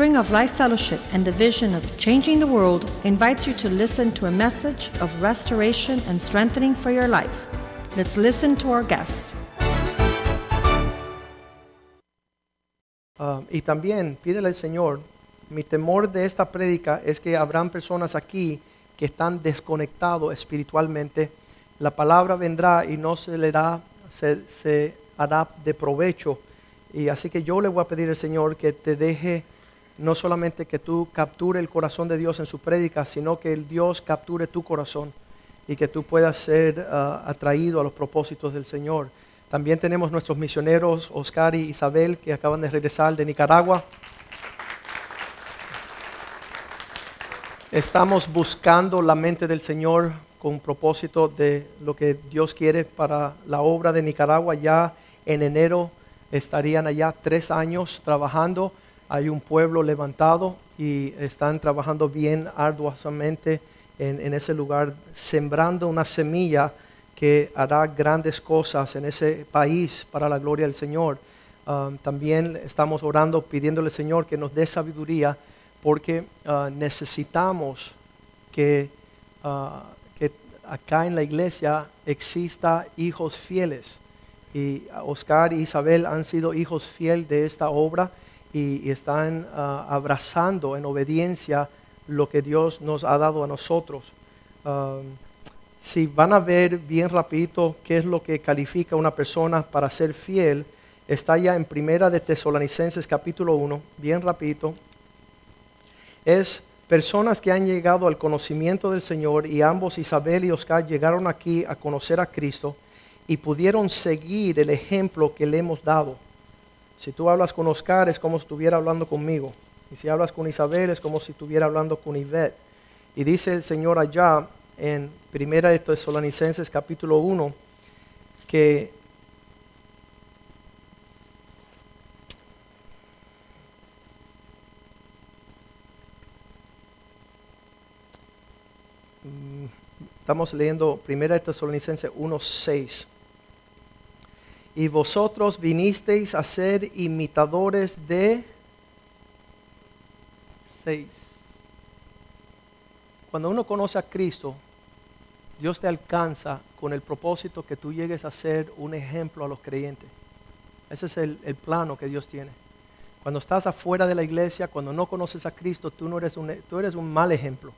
Spring of Life Fellowship and the vision of changing the world invites you to listen to a message of restoration and strengthening for your life. Let's listen to our guest. Ah, y también pídele al Señor, mi temor de esta prédica es que habrán personas aquí que están desconectados espiritualmente. La palabra vendrá y no se le da, se, se hará de provecho. Y así que yo le voy a pedir al Señor que te deje no solamente que tú capture el corazón de Dios en su prédica, sino que el Dios capture tu corazón y que tú puedas ser ah, atraído a los propósitos del Señor. También tenemos nuestros misioneros, Oscar y Isabel, que acaban de regresar de Nicaragua. Estamos buscando la mente del Señor con propósito de lo que Dios quiere para la obra de Nicaragua. Ya en enero estarían allá tres años trabajando. Hay un pueblo levantado y están trabajando bien arduosamente en, ese lugar, sembrando una semilla que hará grandes cosas en ese país para la gloria del Señor. Um, también estamos orando, pidiéndole al Señor que nos dé sabiduría, porque uh, necesitamos que, uh, que acá en la iglesia exista hijos fieles. Y Oscar y Isabel han sido hijos fieles de esta obra y, están uh, abrazando en obediencia lo que Dios nos ha dado a nosotros. Si van a ver bien rapidito qué es lo que califica a una persona para ser fiel, está ya en Primera de Tesalonicenses capítulo 1, bien rapidito. Es personas que han llegado al conocimiento del Señor y ambos, Isabel y Oscar, llegaron aquí a conocer a Cristo y pudieron seguir el ejemplo que le hemos dado. Si tú hablas con Oscar es como si estuviera hablando conmigo. Y si hablas con Isabel es como si estuviera hablando con Ivette. Y dice el Señor allá en Primera de Tesalonicenses capítulo 1 que mm, estamos leyendo Primera de Tesalonicenses 1:6 y vosotros vinisteis a ser imitadores de 6 cuando uno conoce a Cristo, Dios te alcanza con el propósito que tú llegues a ser un ejemplo a los creyentes. Ese es el, el plano que Dios tiene. Cuando estás afuera de la iglesia, cuando no conoces a Cristo, tú, no eres, un, tú eres un mal ejemplo.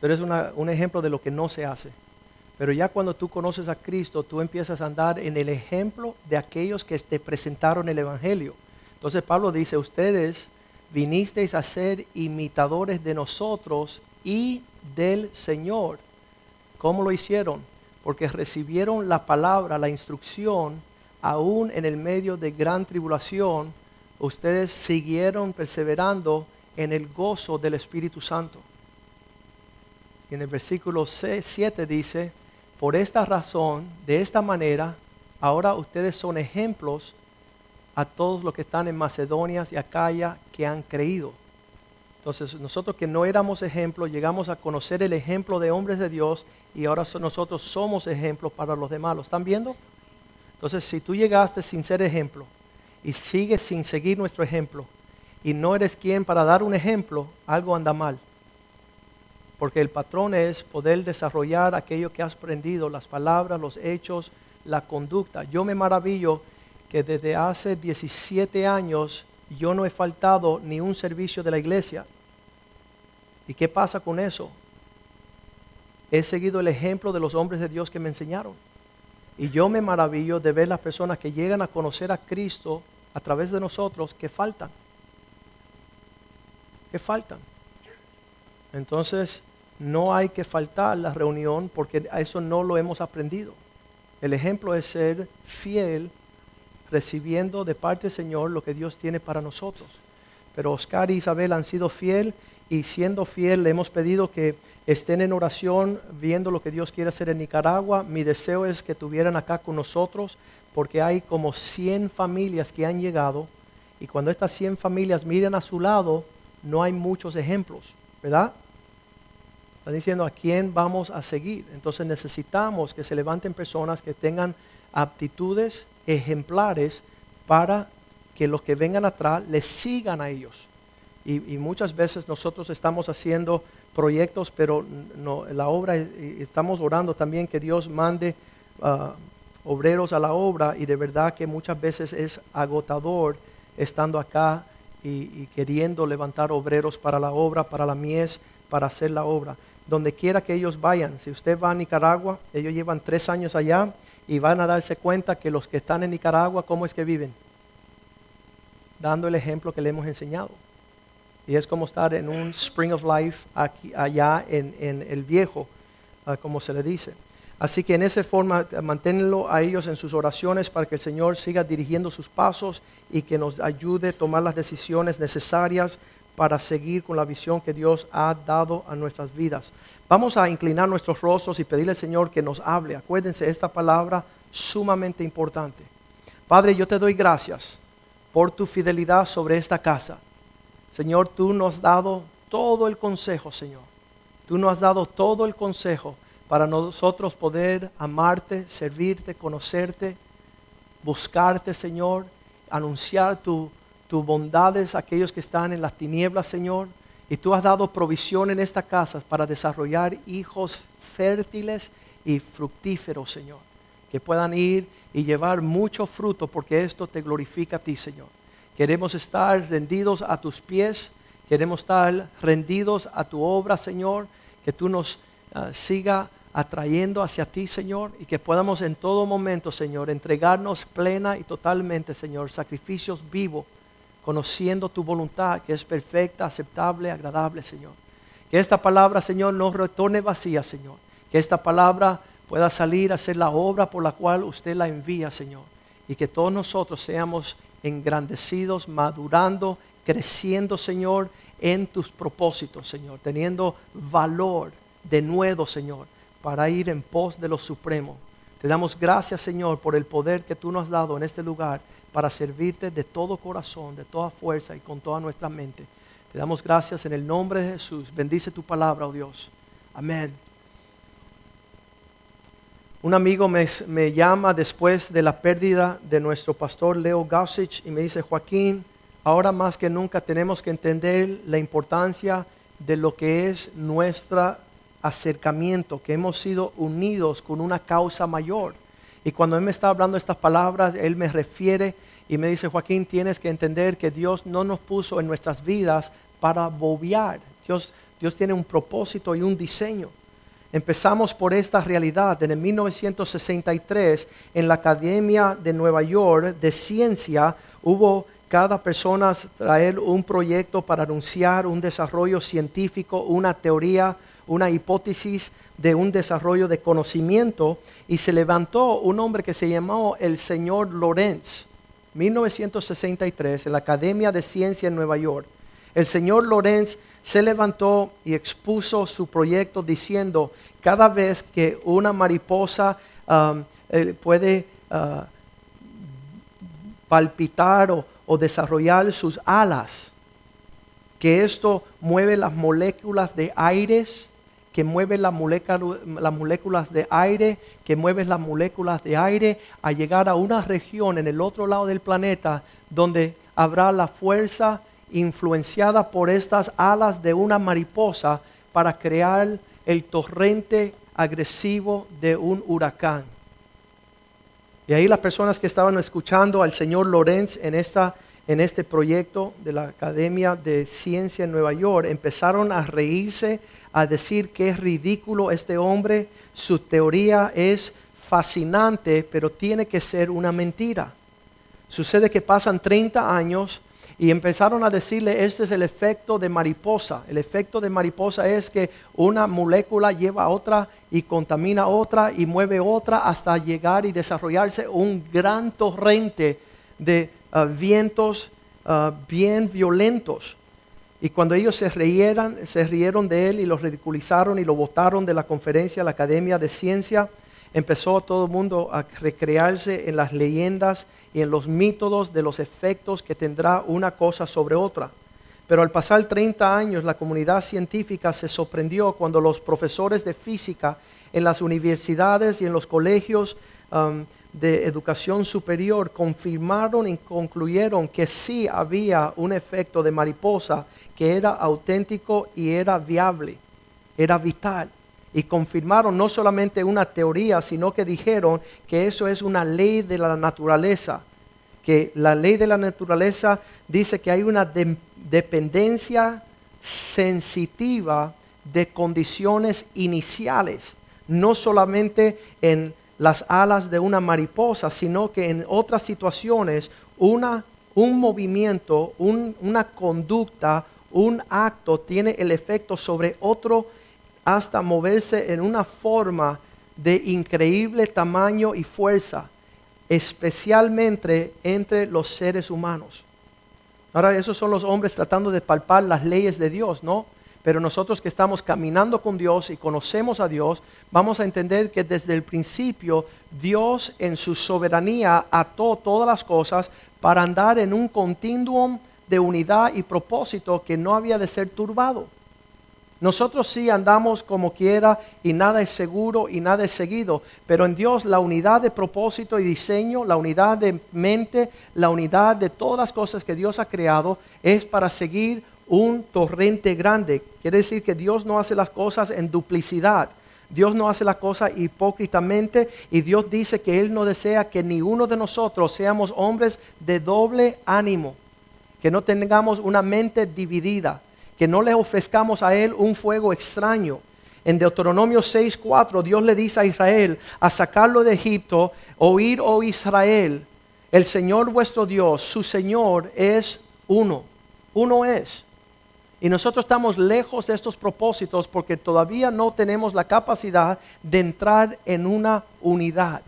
Tú eres un ejemplo de lo que no se hace. Pero ya cuando tú conoces a Cristo, tú empiezas a andar en el ejemplo de aquellos que te presentaron el Evangelio. Entonces Pablo dice, ustedes vinisteis a ser imitadores de nosotros y del Señor. ¿Cómo lo hicieron? Porque recibieron la palabra, la instrucción, aún en el medio de gran tribulación, ustedes siguieron perseverando en el gozo del Espíritu Santo. Y en el versículo 7 dice, por esta razón, de esta manera, ahora ustedes son ejemplos a todos los que están en Macedonia y Acaya que han creído. Entonces nosotros que no éramos ejemplos, llegamos a conocer el ejemplo de hombres de Dios y ahora so- nosotros somos ejemplos para los demás. ¿Lo están viendo? Entonces si tú llegaste sin ser ejemplo y sigues sin seguir nuestro ejemplo y no eres quien para dar un ejemplo, algo anda mal. Porque el patrón es poder desarrollar aquello que has aprendido, las palabras, los hechos, la conducta. Yo me maravillo que desde hace 17 años yo no he faltado ni un servicio de la iglesia. ¿Y qué pasa con eso? He seguido el ejemplo de los hombres de Dios que me enseñaron. Y yo me maravillo de ver las personas que llegan a conocer a Cristo a través de nosotros que faltan. Que faltan. Entonces, no hay que faltar a la reunión porque a eso no lo hemos aprendido. El ejemplo es ser fiel recibiendo de parte del Señor lo que Dios tiene para nosotros. Pero Oscar y Isabel han sido fiel y siendo fiel le hemos pedido que estén en oración viendo lo que Dios quiere hacer en Nicaragua. Mi deseo es que estuvieran acá con nosotros porque hay como 100 familias que han llegado y cuando estas 100 familias miran a su lado no hay muchos ejemplos, ¿verdad? Están diciendo a quién vamos a seguir. Entonces necesitamos que se levanten personas que tengan aptitudes ejemplares para que los que vengan atrás les sigan a ellos. y, muchas veces nosotros estamos haciendo proyectos, pero no, la obra, estamos orando también que Dios mande ah, obreros a la obra y de verdad que muchas veces es agotador estando acá y, queriendo levantar obreros para la obra, para la mies, para hacer la obra. Donde quiera que ellos vayan, si usted va a Nicaragua, ellos llevan tres años allá y van a darse cuenta que los que están en Nicaragua, ¿cómo es que viven? Dando el ejemplo que le hemos enseñado. Y es como estar en un spring of life aquí, allá en, en el viejo, ah, como se le dice. Así que en esa forma manténlo a ellos en sus oraciones para que el Señor siga dirigiendo sus pasos y que nos ayude a tomar las decisiones necesarias para seguir con la visión que Dios ha dado a nuestras vidas. Vamos a inclinar nuestros rostros y pedirle al Señor que nos hable. Acuérdense esta palabra sumamente importante. Padre, yo te doy gracias por tu fidelidad sobre esta casa. Señor, tú nos has dado todo el consejo, Señor. Tú nos has dado todo el consejo para nosotros poder amarte, servirte, conocerte, buscarte, Señor, anunciar tus bondades a aquellos que están en las tinieblas, Señor. Y tú has dado provisión en esta casa para desarrollar hijos fértiles y fructíferos, Señor. Que puedan ir y llevar mucho fruto porque esto te glorifica a ti, Señor. Queremos estar rendidos a tus pies. Queremos estar rendidos a tu obra, Señor. Que tú nos uh, siga atrayendo hacia ti, Señor, y que podamos en todo momento, Señor, entregarnos plena y totalmente, Señor, sacrificios vivos, conociendo tu voluntad, que es perfecta, aceptable, agradable, Señor. Que esta palabra, Señor, no retorne vacía, Señor. Que esta palabra pueda salir a hacer la obra por la cual usted la envía, Señor. Y que todos nosotros seamos engrandecidos, madurando, creciendo, Señor, en tus propósitos, Señor, teniendo valor de nuevo, Señor, para ir en pos de lo supremo. Te damos gracias, Señor, por el poder que tú nos has dado en este lugar para servirte de todo corazón, de toda fuerza y con toda nuestra mente. Te damos gracias en el nombre de Jesús. Bendice tu palabra, oh Dios. Amén. Un amigo me, me, llama después de la pérdida de nuestro pastor Leo Gausich y me dice, Joaquín, ahora más que nunca tenemos que entender la importancia de lo que es nuestra acercamiento, que hemos sido unidos con una causa mayor. Y cuando Él me está hablando estas palabras, Él me refiere y me dice, Joaquín, tienes que entender que Dios no nos puso en nuestras vidas para bobear. Dios, Dios tiene un propósito y un diseño. Empezamos por esta realidad. En el 1963, en la Academia de Nueva York de Ciencia, hubo cada persona traer un proyecto para anunciar un desarrollo científico, una teoría, una hipótesis de un desarrollo de conocimiento y se levantó un hombre que se llamó el señor Lorenz, 1963, en la Academia de Ciencia en Nueva York. El señor Lorenz se levantó y expuso su proyecto diciendo, cada vez que una mariposa um, eh, puede uh, palpitar o, o desarrollar sus alas, que esto mueve las moléculas de aires que mueve las moléculas de aire, que mueve las moléculas de aire a llegar a una región en el otro lado del planeta donde habrá la fuerza influenciada por estas alas de una mariposa para crear el torrente agresivo de un huracán. Y ahí las personas que estaban escuchando al señor Lorenz en, esta, en este proyecto de la Academia de Ciencia en Nueva York empezaron a reírse, a decir que es ridículo este hombre, su teoría es fascinante, pero tiene que ser una mentira. Sucede que pasan 30 años y empezaron a decirle, este es el efecto de mariposa. El efecto de mariposa es que una molécula lleva a otra y contamina a otra y mueve otra hasta llegar y desarrollarse un gran torrente de uh, vientos uh, bien violentos. Y cuando ellos se rieran, se rieron de él y lo ridiculizaron y lo botaron de la conferencia la Academia de Ciencia, empezó todo el mundo a recrearse en las leyendas y en los métodos de los efectos que tendrá una cosa sobre otra. Pero al pasar 30 años, la comunidad científica se sorprendió cuando los profesores de física en las universidades y en los colegios um, de educación superior confirmaron y concluyeron que sí había un efecto de mariposa que era auténtico y era viable, era vital. Y confirmaron no solamente una teoría, sino que dijeron que eso es una ley de la naturaleza, que la ley de la naturaleza dice que hay una de- dependencia sensitiva de condiciones iniciales, no solamente en las alas de una mariposa, sino que en otras situaciones una, un movimiento, un- una conducta, un acto tiene el efecto sobre otro hasta moverse en una forma de increíble tamaño y fuerza, especialmente entre los seres humanos. Ahora, esos son los hombres tratando de palpar las leyes de Dios, ¿no? Pero nosotros que estamos caminando con Dios y conocemos a Dios, vamos a entender que desde el principio Dios en su soberanía ató todas las cosas para andar en un continuum de unidad y propósito que no había de ser turbado. Nosotros sí andamos como quiera y nada es seguro y nada es seguido, pero en Dios la unidad de propósito y diseño, la unidad de mente, la unidad de todas las cosas que Dios ha creado es para seguir un torrente grande. Quiere decir que Dios no hace las cosas en duplicidad. Dios no hace las cosas hipócritamente y Dios dice que Él no desea que ni uno de nosotros seamos hombres de doble ánimo, que no tengamos una mente dividida que no le ofrezcamos a Él un fuego extraño. En Deuteronomio 6:4 Dios le dice a Israel a sacarlo de Egipto, oír, oh Israel, el Señor vuestro Dios, su Señor es uno, uno es. Y nosotros estamos lejos de estos propósitos porque todavía no tenemos la capacidad de entrar en una unidad.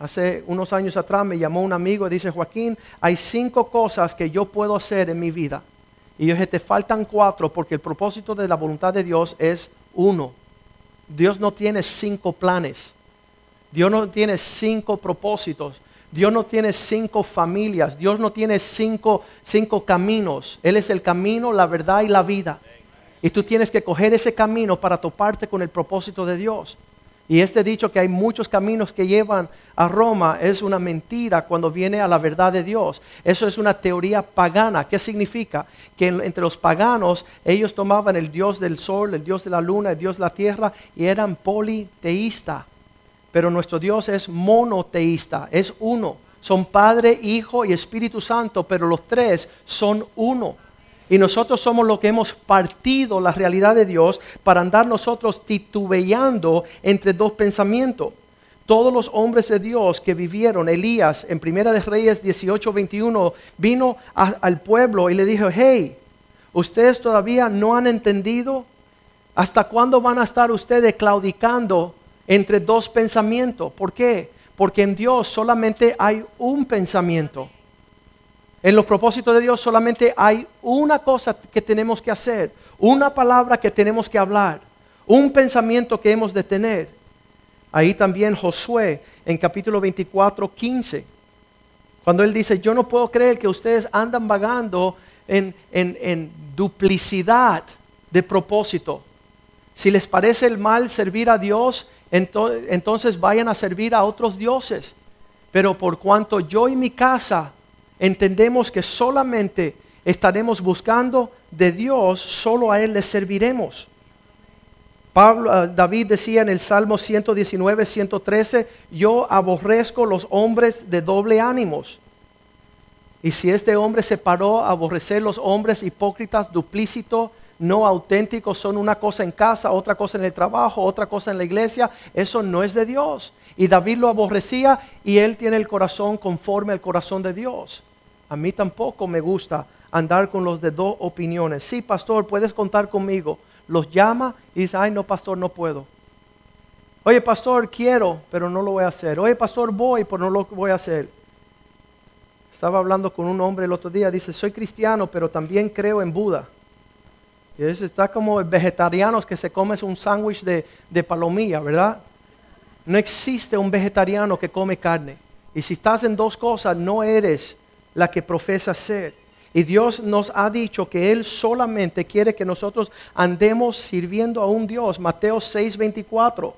Hace unos años atrás me llamó un amigo y dice, Joaquín, hay cinco cosas que yo puedo hacer en mi vida. Y yo dije, te faltan cuatro porque el propósito de la voluntad de Dios es uno. Dios no tiene cinco planes. Dios no tiene cinco propósitos. Dios no tiene cinco familias. Dios no tiene cinco, cinco caminos. Él es el camino, la verdad y la vida. Y tú tienes que coger ese camino para toparte con el propósito de Dios. Y este dicho que hay muchos caminos que llevan a Roma es una mentira cuando viene a la verdad de Dios. Eso es una teoría pagana. ¿Qué significa? Que en- entre los paganos ellos tomaban el dios del sol, el dios de la luna, el dios de la tierra y eran politeístas. Pero nuestro Dios es monoteísta, es uno. Son Padre, Hijo y Espíritu Santo, pero los tres son uno. Y nosotros somos los que hemos partido la realidad de Dios para andar nosotros titubeando entre dos pensamientos. Todos los hombres de Dios que vivieron, Elías en Primera de Reyes 18, 21, vino al pueblo y le dijo, hey, ustedes todavía no han entendido hasta cuándo van a estar ustedes claudicando entre dos pensamientos. ¿Por qué? Porque en Dios solamente hay un pensamiento. En los propósitos de Dios solamente hay una cosa que tenemos que hacer, una palabra que tenemos que hablar, un pensamiento que hemos de tener. Ahí también Josué en capítulo 24, 15, cuando él dice, yo no puedo creer que ustedes andan vagando en, en- en duplicidad de propósito. Si les parece el mal servir a Dios, entonces vayan a servir a otros dioses. Pero por cuanto yo y mi casa entendemos que solamente estaremos buscando de Dios, solo a Él le serviremos. Pablo, ah, David decía en el Salmo 119, 113, yo aborrezco los hombres de doble ánimos. Y si este hombre se paró a aborrecer los hombres hipócritas, duplícitos, no auténticos, son una cosa en casa, otra cosa en el trabajo, otra cosa en la iglesia, eso no es de Dios. Y David lo aborrecía y él tiene el corazón conforme al corazón de Dios. A mí tampoco me gusta andar con los de dos opiniones. Sí, pastor, puedes contar conmigo. Los llama y dice, ay, no, pastor, no puedo. Oye, pastor, quiero, pero no lo voy a hacer. Oye, pastor, voy, pero no lo voy a hacer. Estaba hablando con un hombre el otro día, dice, soy cristiano, pero también creo en Buda. Y eso está como vegetarianos que se come un sándwich de, de palomilla, ¿verdad? No existe un vegetariano que come carne. Y si estás en dos cosas, no eres la que profesa ser. Y Dios nos ha dicho que Él solamente quiere que nosotros andemos sirviendo a un Dios. Mateo 6:24.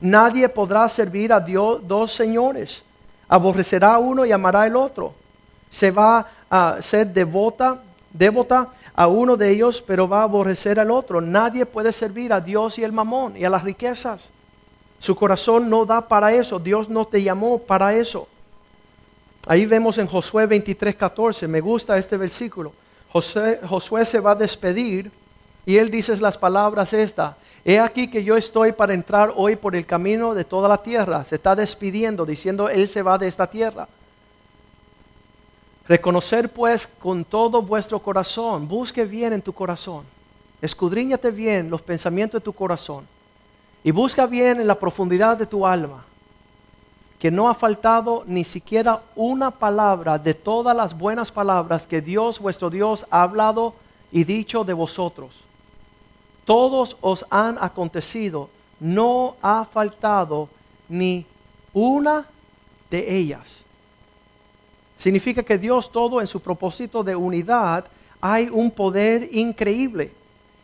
Nadie podrá servir a Dios dos señores. Aborrecerá uno y amará el otro. Se va a ser devota, devota a uno de ellos, pero va a aborrecer al otro. Nadie puede servir a Dios y el mamón y a las riquezas. Su corazón no da para eso. Dios no te llamó para eso. Ahí vemos en Josué 23, 14. Me gusta este versículo. Josué se va a despedir y él dice las palabras esta. He aquí que yo estoy para entrar hoy por el camino de toda la tierra. Se está despidiendo diciendo, Él se va de esta tierra. Reconocer pues con todo vuestro corazón, busque bien en tu corazón, escudriñate bien los pensamientos de tu corazón y busca bien en la profundidad de tu alma que no ha faltado ni siquiera una palabra de todas las buenas palabras que Dios vuestro Dios ha hablado y dicho de vosotros. Todos os han acontecido, no ha faltado ni una de ellas. Significa que Dios todo en su propósito de unidad hay un poder increíble.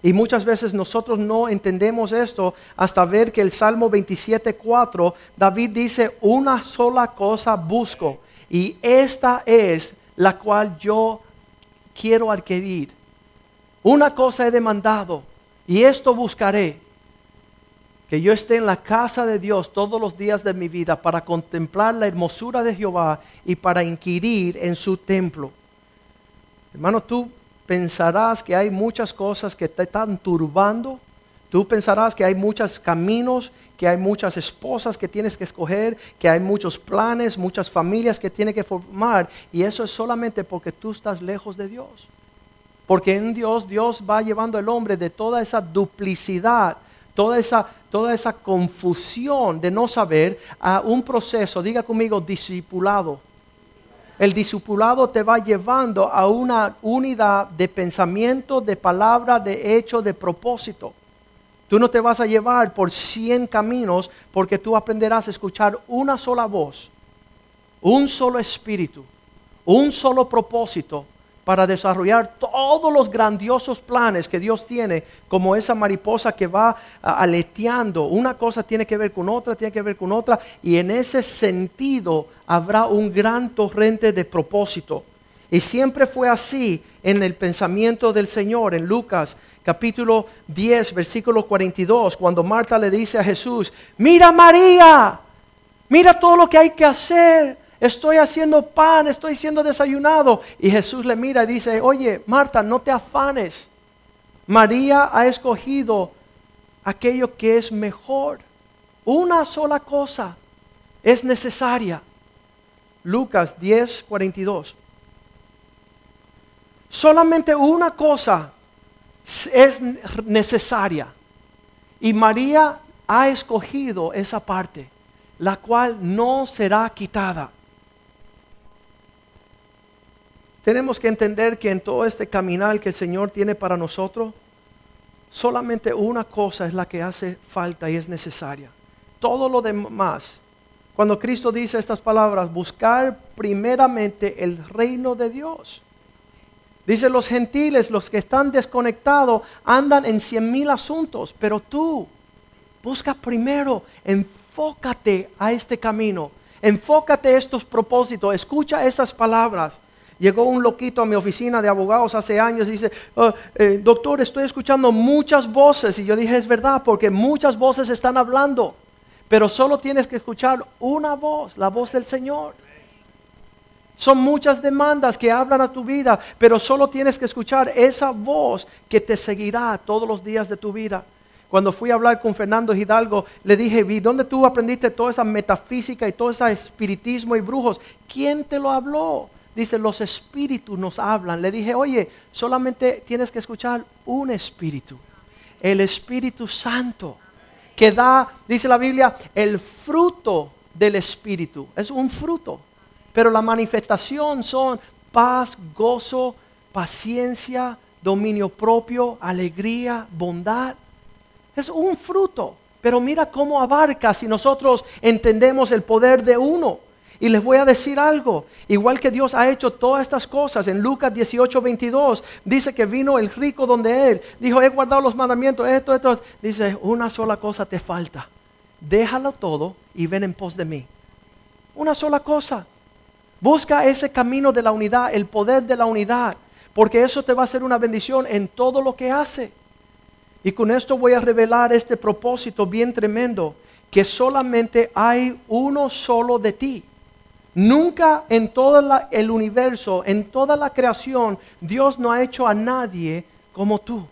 Y muchas veces nosotros no entendemos esto hasta ver que el Salmo 27.4, David dice, una sola cosa busco y esta es la cual yo quiero adquirir. Una cosa he demandado y esto buscaré, que yo esté en la casa de Dios todos los días de mi vida para contemplar la hermosura de Jehová y para inquirir en su templo. Hermano, tú pensarás que hay muchas cosas que te están turbando. Tú pensarás que hay muchos caminos, que hay muchas esposas que tienes que escoger, que hay muchos planes, muchas familias que tienes que formar. Y eso es solamente porque tú estás lejos de Dios. Porque en Dios, Dios va llevando al hombre de toda esa duplicidad, toda esa, toda esa confusión de no saber a un proceso, diga conmigo, discipulado el discipulado te va llevando a una unidad de pensamiento, de palabra, de hecho, de propósito. Tú no te vas a llevar por cien caminos porque tú aprenderás a escuchar una sola voz, un solo espíritu, un solo propósito para desarrollar todos los grandiosos planes que Dios tiene, como esa mariposa que va aleteando. Una cosa tiene que ver con otra, tiene que ver con otra, y en ese sentido habrá un gran torrente de propósito. Y siempre fue así en el pensamiento del Señor, en Lucas capítulo 10, versículo 42, cuando Marta le dice a Jesús, mira María, mira todo lo que hay que hacer estoy haciendo pan, estoy siendo desayunado. Y Jesús le mira y dice, oye, Marta, no te afanes. María ha escogido aquello que es mejor. Una sola cosa es necesaria. Lucas 10, 42. Solamente una cosa es necesaria. Y María ha escogido esa parte, la cual no será quitada. Tenemos que entender que en todo este caminar que el Señor tiene para nosotros, solamente una cosa es la que hace falta y es necesaria. Todo lo demás, cuando Cristo dice estas palabras, buscar primeramente el reino de Dios. Dice los gentiles, los que están desconectados, andan en cien mil asuntos, pero tú busca primero, enfócate a este camino, enfócate a estos propósitos, escucha esas palabras Llegó un loquito a mi oficina de abogados hace años y dice, oh, eh, doctor, estoy escuchando muchas voces. Y yo dije, es verdad, porque muchas voces están hablando, pero solo tienes que escuchar una voz, la voz del Señor. Son muchas demandas que hablan a tu vida, pero solo tienes que escuchar esa voz que te seguirá todos los días de tu vida. Cuando fui a hablar con Fernando Hidalgo, le dije, vi, ¿dónde tú aprendiste toda esa metafísica y todo ese espiritismo y brujos? ¿Quién te lo habló? Dice, los espíritus nos hablan. Le dije, oye, solamente tienes que escuchar un espíritu, el Espíritu Santo, que da, dice la Biblia, el fruto del espíritu. Es un fruto, pero la manifestación son paz, gozo, paciencia, dominio propio, alegría, bondad. Es un fruto, pero mira cómo abarca si nosotros entendemos el poder de uno. Y les voy a decir algo, igual que Dios ha hecho todas estas cosas, en Lucas 18, 22, dice que vino el rico donde él, dijo, he guardado los mandamientos, esto, esto, dice, una sola cosa te falta. déjalo todo y ven en pos de mí. Una sola cosa. Busca ese camino de la unidad, el poder de la unidad, porque eso te va a hacer una bendición en todo lo que hace. Y con esto voy a revelar este propósito bien tremendo, que solamente hay uno solo de ti. Nunca en todo el universo, en toda la creación, Dios no ha hecho a nadie como tú.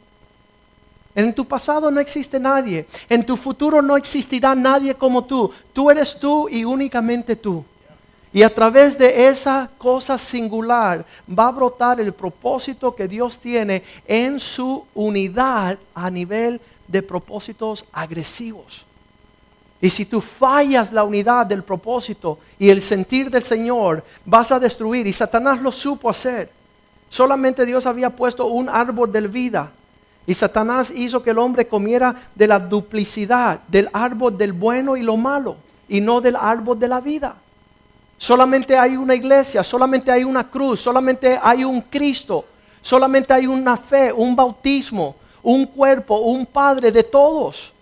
En tu pasado no existe nadie. En tu futuro no existirá nadie como tú. Tú eres tú y únicamente tú. Y a través de esa cosa singular va a brotar el propósito que Dios tiene en su unidad a nivel de propósitos agresivos. Y si tú fallas la unidad del propósito y el sentir del Señor, vas a destruir. Y Satanás lo supo hacer. Solamente Dios había puesto un árbol de vida. Y Satanás hizo que el hombre comiera de la duplicidad, del árbol del bueno y lo malo, y no del árbol de la vida. Solamente hay una iglesia, solamente hay una cruz, solamente hay un Cristo, solamente hay una fe, un bautismo, un cuerpo, un Padre de todos.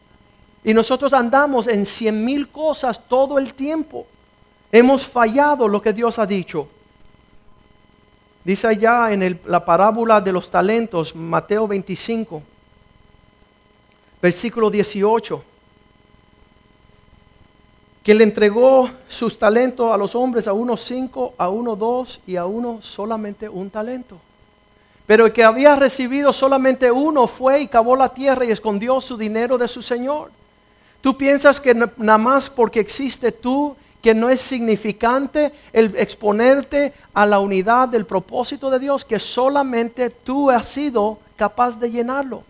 Y nosotros andamos en cien mil cosas todo el tiempo. Hemos fallado lo que Dios ha dicho. Dice allá en la parábola de los talentos, Mateo 25, versículo 18, que le entregó sus talentos a los hombres, a uno cinco, a uno dos y a uno solamente un talento. Pero el que había recibido solamente uno fue y cavó la tierra y escondió su dinero de su señor. Tú piensas que nada más porque existe tú, que no es significante el exponerte a la unidad del propósito de Dios, que solamente tú has sido capaz de llenarlo.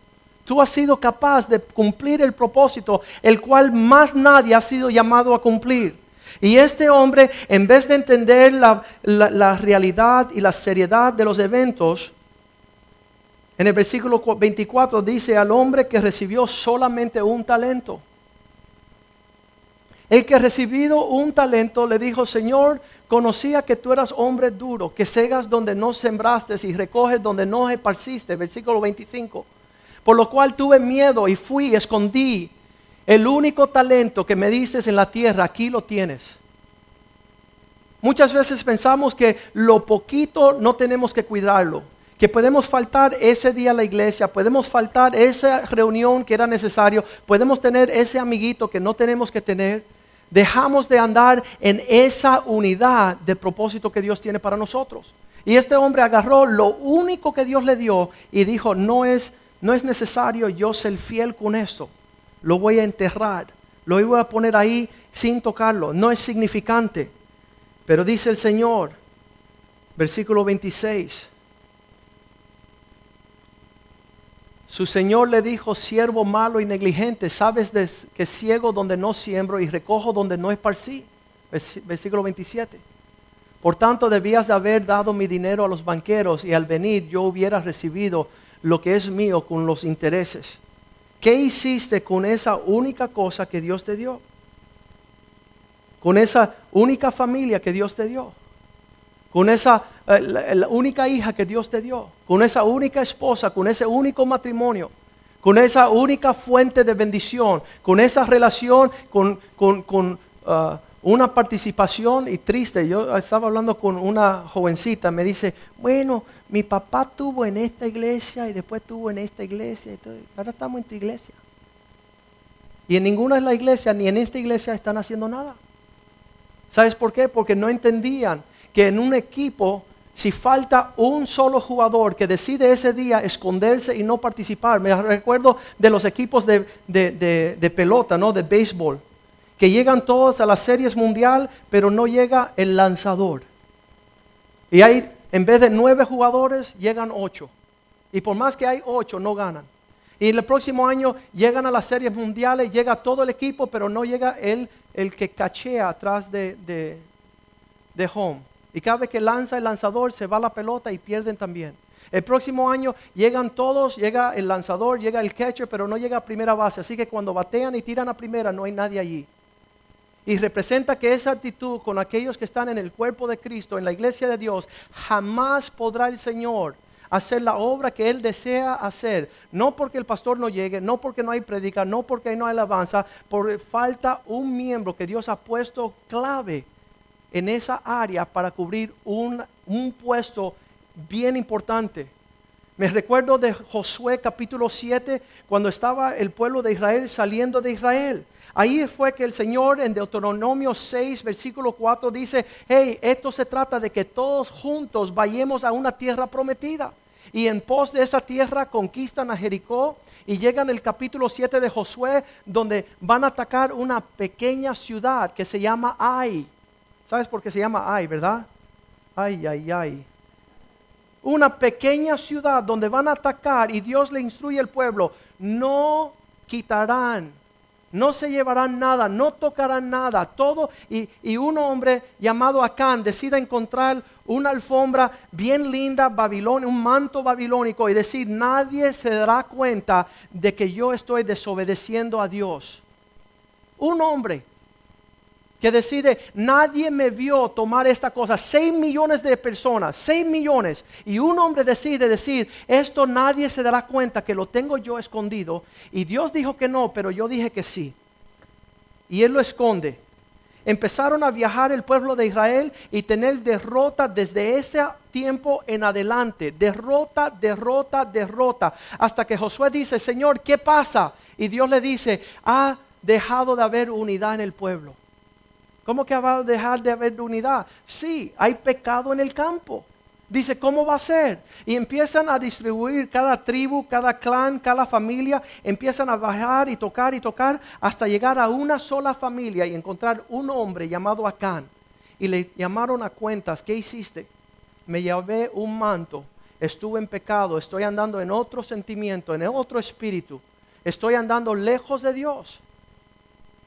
Tú has sido capaz de cumplir el propósito, el cual más nadie ha sido llamado a cumplir. Y este hombre, en vez de entender la, la, realidad y la seriedad de los eventos, en el versículo 24 dice al hombre que recibió solamente un talento. El que ha recibido un talento le dijo, Señor, conocía que tú eras hombre duro, que cegas donde no sembraste y recoges donde no esparciste. Versículo 25. Por lo cual tuve miedo y fui escondí el único talento que me dices en la tierra, aquí lo tienes. Muchas veces pensamos que lo poquito no tenemos que cuidarlo, que podemos faltar ese día a la iglesia, podemos faltar esa reunión que era necesario, podemos tener ese amiguito que no tenemos que tener dejamos de andar en esa unidad de propósito que Dios tiene para nosotros. Y este hombre agarró lo único que Dios le dio y dijo, no es, no es necesario yo ser fiel con eso. Lo voy a enterrar, lo voy a poner ahí sin tocarlo. No es significante. Pero dice el Señor, versículo 26, Su señor le dijo, siervo malo y negligente, sabes que ciego donde no siembro y recojo donde no esparcí. Versículo 27. Por tanto, debías de haber dado mi dinero a los banqueros y al venir yo hubiera recibido lo que es mío con los intereses. ¿Qué hiciste con esa única cosa que Dios te dio? Con esa única familia que Dios te dio con esa eh, la, única hija que Dios te dio, con esa única esposa, con ese único matrimonio, con esa única fuente de bendición, con esa relación, con, uh, una participación y triste. Yo estaba hablando con una jovencita, me dice, bueno, mi papá tuvo en esta iglesia y después tuvo en esta iglesia, y ahora estamos en tu iglesia. Y en ninguna de las iglesias, ni en esta iglesia están haciendo nada. ¿Sabes por qué? Porque no entendían que en un equipo, si falta un solo jugador que decide ese día esconderse y no participar, me recuerdo de los equipos de, pelota, ¿no? de béisbol, que llegan todos a las series mundial, pero no llega el lanzador. Y hay, en vez de nueve jugadores, llegan ocho. Y por más que hay ocho, no ganan. Y el próximo año llegan a las series mundiales, llega todo el equipo, pero no llega el, el que cachea atrás de, de home. Y cada vez que lanza el lanzador se va la pelota y pierden también. El próximo año llegan todos, llega el lanzador, llega el catcher, pero no llega a primera base. Así que cuando batean y tiran a primera no hay nadie allí. Y representa que esa actitud con aquellos que están en el cuerpo de Cristo, en la iglesia de Dios, jamás podrá el Señor hacer la obra que Él desea hacer. No porque el pastor no llegue, no porque no hay predica, no porque no hay alabanza, por falta un miembro que Dios ha puesto clave en esa área para cubrir un, un puesto bien importante. Me recuerdo de Josué capítulo 7, cuando estaba el pueblo de Israel saliendo de Israel. Ahí fue que el Señor en Deuteronomio 6, versículo 4 dice, hey, esto se trata de que todos juntos vayamos a una tierra prometida. Y en pos de esa tierra conquistan a Jericó y llegan el capítulo 7 de Josué, donde van a atacar una pequeña ciudad que se llama Ai. ¿Sabes por qué se llama Ai, verdad? Ay, ay, ay una pequeña ciudad donde van a atacar y Dios le instruye al pueblo, no quitarán, no se llevarán nada, no tocarán nada, todo. Y, un hombre llamado Acán decide encontrar una alfombra bien linda, babilonia, un manto babilónico y decir, nadie se dará cuenta de que yo estoy desobedeciendo a Dios. Un hombre que decide, nadie me vio tomar esta cosa, seis millones de personas, seis millones, y un hombre decide decir, esto nadie se dará cuenta que lo tengo yo escondido, y Dios dijo que no, pero yo dije que sí, y él lo esconde. Empezaron a viajar el pueblo de Israel y tener derrota desde ese tiempo en adelante, derrota, derrota, derrota, hasta que Josué dice, Señor, ¿qué pasa? Y Dios le dice, ha dejado de haber unidad en el pueblo ¿Cómo que va a dejar de haber unidad? Sí, hay pecado en el campo. Dice, ¿cómo va a ser? Y empiezan a distribuir cada tribu, cada clan, cada familia, empiezan a bajar y tocar y tocar hasta llegar a una sola familia y encontrar un hombre llamado Acán. Y le llamaron a cuentas, ¿qué hiciste? Me llevé un manto, estuve en pecado, estoy andando en otro sentimiento, en otro espíritu, estoy andando lejos de Dios.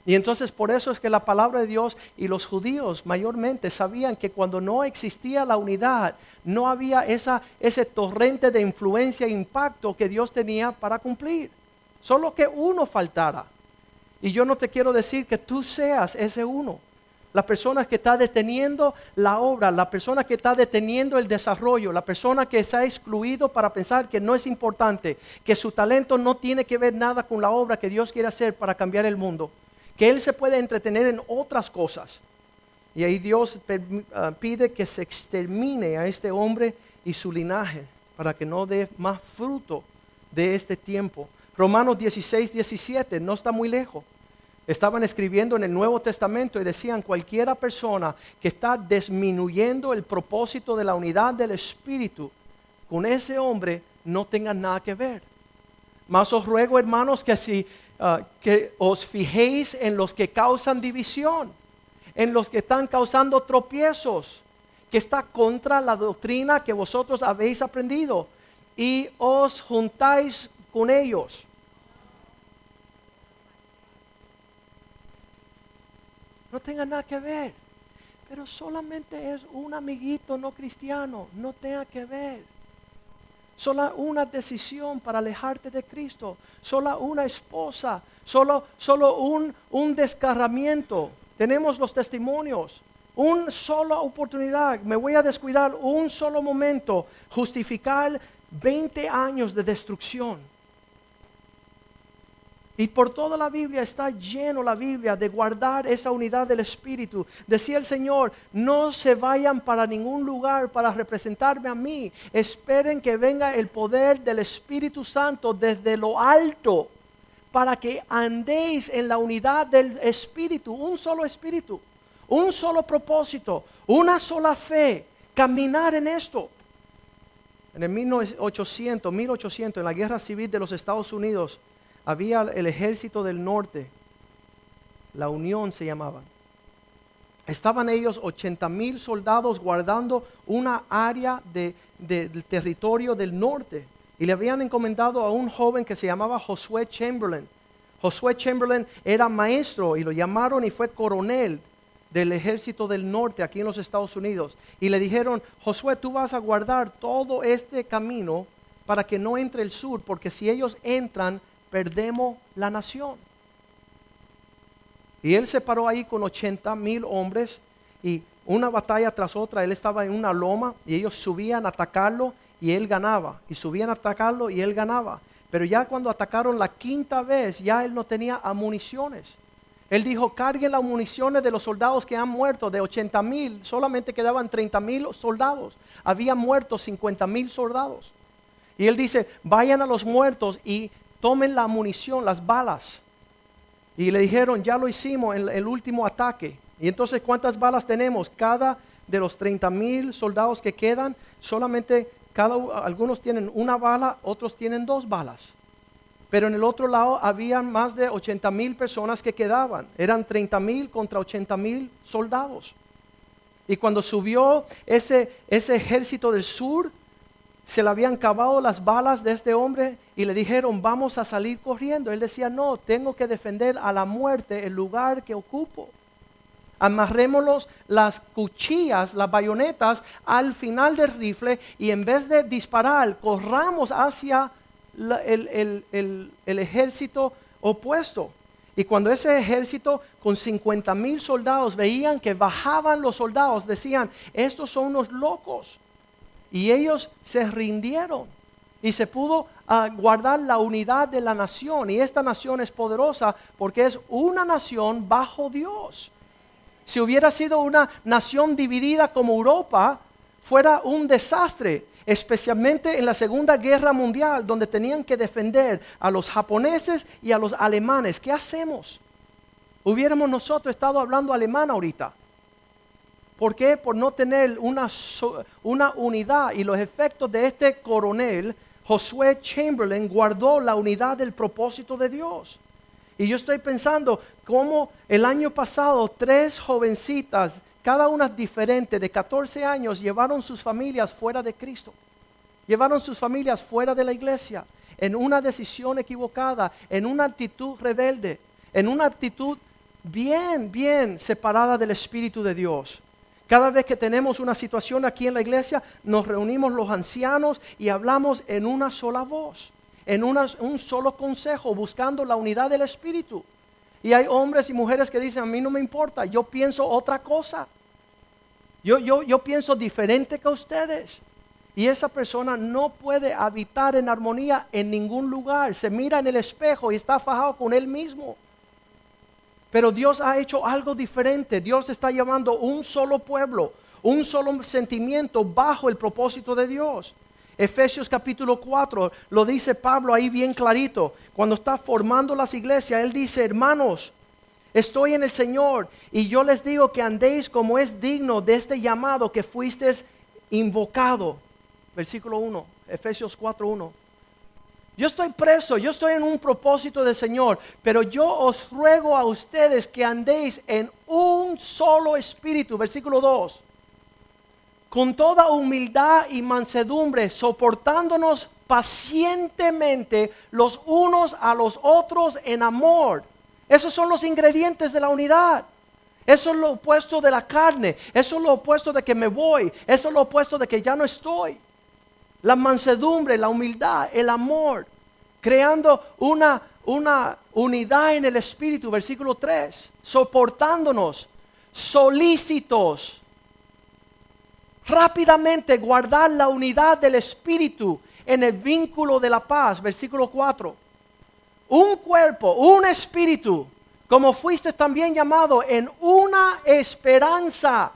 Y entonces por eso es que la palabra de Dios y los judíos mayormente sabían que cuando no existía la unidad, no había esa, ese torrente de influencia e impacto que Dios tenía para cumplir. Solo que uno faltara. Y yo no te quiero decir que tú seas ese uno. La persona que está deteniendo la obra, la persona que está deteniendo el desarrollo, la persona que se ha excluido para pensar que no es importante, que su talento no tiene que ver nada con la obra que Dios quiere hacer para cambiar el mundo que él se puede entretener en otras cosas. Y ahí Dios ah, pide que se extermine a este hombre y su linaje para que no dé más fruto de este tiempo. Romanos 16, 17, no está muy lejos. Estaban escribiendo en el Nuevo Testamento y decían, cualquiera persona que está disminuyendo el propósito de la unidad del Espíritu, con ese hombre no tenga nada que ver. Más os ruego, hermanos, que si Ah, que os fijéis en los que causan división, en los que están causando tropiezos, que está contra la doctrina que vosotros habéis aprendido, y os juntáis con ellos. No tenga nada que ver, pero solamente es un amiguito no cristiano, no tenga que ver. Solo una decisión para alejarte de Cristo. Solo una esposa. Solo, solo un, un descarramiento. Tenemos los testimonios. Una sola oportunidad. Me voy a descuidar un solo momento. Justificar 20 años de destrucción. Y por toda la Biblia está lleno la Biblia de guardar esa unidad del Espíritu. Decía el Señor, no se vayan para ningún lugar para representarme a mí. Esperen que venga el poder del Espíritu Santo desde lo alto para que andéis en la unidad del Espíritu, un solo Espíritu, un solo propósito, una sola fe, caminar en esto. En el 1800, 1800, en la guerra civil de los Estados Unidos, había el ejército del norte, la Unión se llamaba. Estaban ellos 80 mil soldados guardando una área del territorio del norte y le habían encomendado a un joven que se llamaba Josué Chamberlain. Josué Chamberlain era maestro y lo llamaron y fue coronel del ejército del norte aquí en los Estados Unidos. Y le dijeron, Josué, tú vas a guardar todo este camino para que no entre el sur, porque si ellos entran, perdemos la nación. Y él se paró ahí con 80 mil hombres y una batalla tras otra, él estaba en una loma y ellos subían a atacarlo y él ganaba. Y subían a atacarlo y él ganaba. Pero ya cuando atacaron la quinta vez, ya él no tenía municiones. Él dijo, carguen las municiones de los soldados que han muerto, de 80 mil, solamente quedaban 30 mil soldados. Habían muerto 50 mil soldados. Y él dice, vayan a los muertos y tomen la munición, las balas. Y le dijeron, ya lo hicimos en el último ataque. Y entonces, ¿cuántas balas tenemos? Cada de los 30 mil soldados que quedan, solamente cada, algunos tienen una bala, otros tienen dos balas. Pero en el otro lado había más de 80 mil personas que quedaban. Eran 30 mil contra 80 mil soldados. Y cuando subió ese, ese ejército del sur, se le habían cavado las balas de este hombre y le dijeron, vamos a salir corriendo. Él decía, no, tengo que defender a la muerte el lugar que ocupo. Amarrémoslos las cuchillas, las bayonetas al final del rifle y en vez de disparar, corramos hacia el, ejército opuesto. Y cuando ese ejército con 50 mil soldados veían que bajaban los soldados, decían, estos son unos locos. Y ellos se rindieron y se pudo ah, guardar la unidad de la nación. Y esta nación es poderosa porque es una nación bajo Dios. Si hubiera sido una nación dividida como Europa, fuera un desastre especialmente en la Segunda Guerra Mundial, donde tenían que defender a los japoneses y a los alemanes. ¿Qué hacemos? Hubiéramos nosotros estado hablando alemán ahorita. ¿Por qué? Por no tener una, una unidad y los efectos de este coronel, Josué Chamberlain, guardó la unidad del propósito de Dios. Y yo estoy pensando cómo el año pasado tres jovencitas cada una diferente, de 14 años, llevaron sus familias fuera de Cristo. Llevaron sus familias fuera de la iglesia, en una decisión equivocada, en una actitud rebelde, en una actitud bien, bien separada del Espíritu de Dios. Cada vez que tenemos una situación aquí en la iglesia, nos reunimos los ancianos y hablamos en una sola voz, en un solo consejo, buscando la unidad del Espíritu. Y hay hombres y mujeres que dicen, a mí no me importa, yo pienso otra cosa. Yo, yo, pienso diferente que ustedes. Y esa persona no puede habitar en armonía en ningún lugar. Se mira en el espejo y está fajado con él mismo. Pero Dios ha hecho algo diferente. Dios está llamando un solo pueblo, un solo sentimiento bajo el propósito de Dios. Efesios capítulo 4 lo dice Pablo ahí bien clarito. Cuando está formando las iglesias, él dice, hermanos, estoy en el Señor y yo les digo que andéis como es digno de este llamado que fuisteis invocado. Versículo 1, Efesios 4, 1. Yo estoy preso, yo estoy en un propósito del Señor, pero yo os ruego a ustedes que andéis en un solo espíritu. Versículo 2 con toda humildad y mansedumbre, soportándonos pacientemente los unos a los otros en amor. Esos son los ingredientes de la unidad. Eso es lo opuesto de la carne. Eso es lo opuesto de que me voy. Eso es lo opuesto de que ya no estoy. La mansedumbre, la humildad, el amor. Creando una, una unidad en el Espíritu. Versículo 3. Soportándonos. Solícitos rápidamente guardar la unidad del Espíritu en el vínculo de la paz. Versículo 4. Un cuerpo, un espíritu, como fuiste también llamado en una esperanza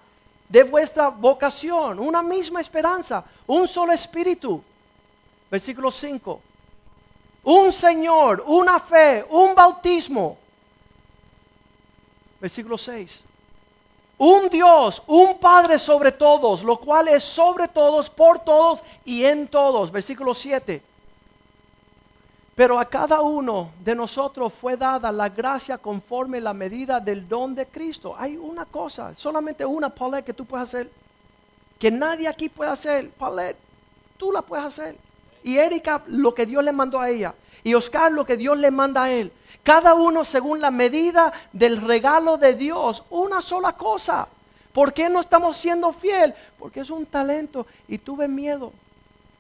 de vuestra vocación, una misma esperanza, un solo espíritu. Versículo 5. Un Señor, una fe, un bautismo. Versículo 6 un Dios, un Padre sobre todos, lo cual es sobre todos, por todos y en todos. Versículo 7. Pero a cada uno de nosotros fue dada la gracia conforme la medida del don de Cristo. Hay una cosa, solamente una, Paulette, que tú puedes hacer, que nadie aquí puede hacer. Paulette, tú la puedes hacer. Y Erika, lo que Dios le mandó a ella. Y Oscar, lo que Dios le manda a él. Cada uno según la medida del regalo de Dios. Una sola cosa. ¿Por qué no estamos siendo fiel? Porque es un talento y tuve miedo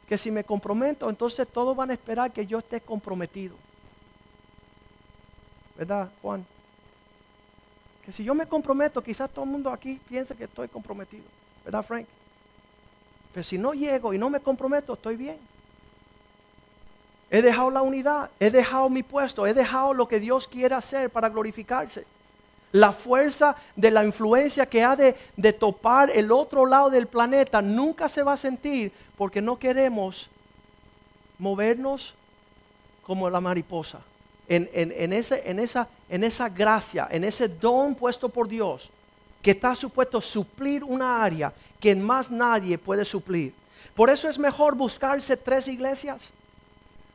que si me comprometo, entonces todos van a esperar que yo esté comprometido. ¿Verdad, Juan? Que si yo me comprometo, quizás todo el mundo aquí piense que estoy comprometido. ¿Verdad, Frank? Pero si no llego y no me comprometo, estoy bien. He dejado la unidad, he dejado mi puesto, he dejado lo que Dios quiere hacer para glorificarse. La fuerza de la influencia que ha de, de topar el otro lado del planeta nunca se va a sentir porque no queremos movernos como la mariposa. En, en, ese, en, esa, en esa gracia, en ese don puesto por Dios, que está supuesto suplir una área que más nadie puede suplir. Por eso es mejor buscarse tres iglesias.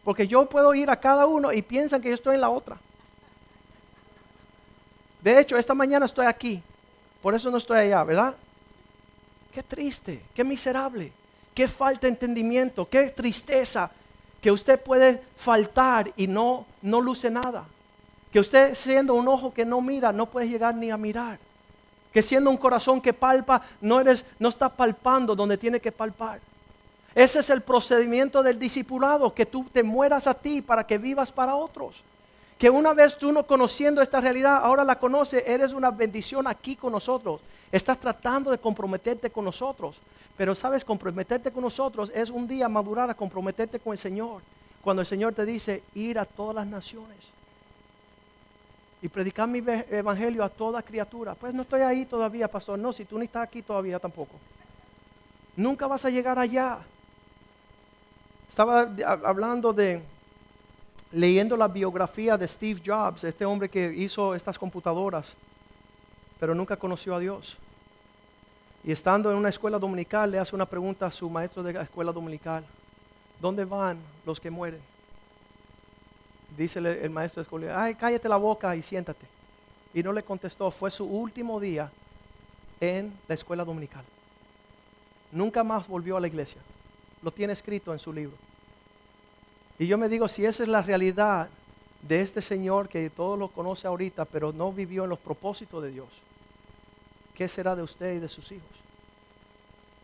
Porque yo puedo ir a cada uno y piensan que yo estoy en la otra. De hecho, esta mañana estoy aquí. Por eso no estoy allá, ¿verdad? Qué triste, qué miserable, qué falta de entendimiento, qué tristeza que usted puede faltar y no, no luce nada. Que usted siendo un ojo que no mira, no puede llegar ni a mirar. Que siendo un corazón que palpa, no, eres, no está palpando donde tiene que palpar. Ese es el procedimiento del discipulado, que tú te mueras a ti para que vivas para otros. Que una vez tú no conociendo esta realidad, ahora la conoces, eres una bendición aquí con nosotros. Estás tratando de comprometerte con nosotros. Pero sabes, comprometerte con nosotros es un día madurar a comprometerte con el Señor. Cuando el Señor te dice ir a todas las naciones y predicar mi evangelio a toda criatura. Pues no estoy ahí todavía, pastor. No, si tú no estás aquí todavía tampoco. Nunca vas a llegar allá. Estaba hablando de, leyendo la biografía de Steve Jobs, este hombre que hizo estas computadoras, pero nunca conoció a Dios. Y estando en una escuela dominical, le hace una pregunta a su maestro de la escuela dominical. ¿Dónde van los que mueren? Dice el maestro de escuela, ay, cállate la boca y siéntate. Y no le contestó, fue su último día en la escuela dominical. Nunca más volvió a la iglesia. Lo tiene escrito en su libro. Y yo me digo, si esa es la realidad de este Señor que todos lo conoce ahorita, pero no vivió en los propósitos de Dios, ¿qué será de usted y de sus hijos?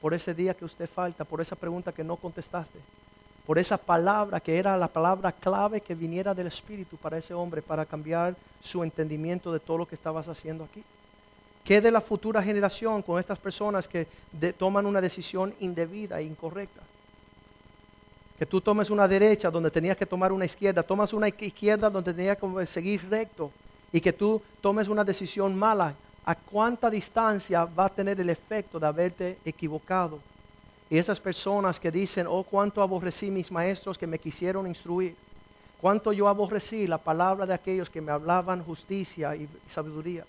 Por ese día que usted falta, por esa pregunta que no contestaste, por esa palabra que era la palabra clave que viniera del Espíritu para ese hombre, para cambiar su entendimiento de todo lo que estabas haciendo aquí. ¿Qué de la futura generación con estas personas que toman una decisión indebida e incorrecta? Que tú tomes una derecha donde tenías que tomar una izquierda, tomas una izquierda donde tenías que seguir recto y que tú tomes una decisión mala a cuánta distancia va a tener el efecto de haberte equivocado. Y esas personas que dicen, oh, cuánto aborrecí mis maestros que me quisieron instruir, cuánto yo aborrecí la palabra de aquellos que me hablaban justicia y sabiduría.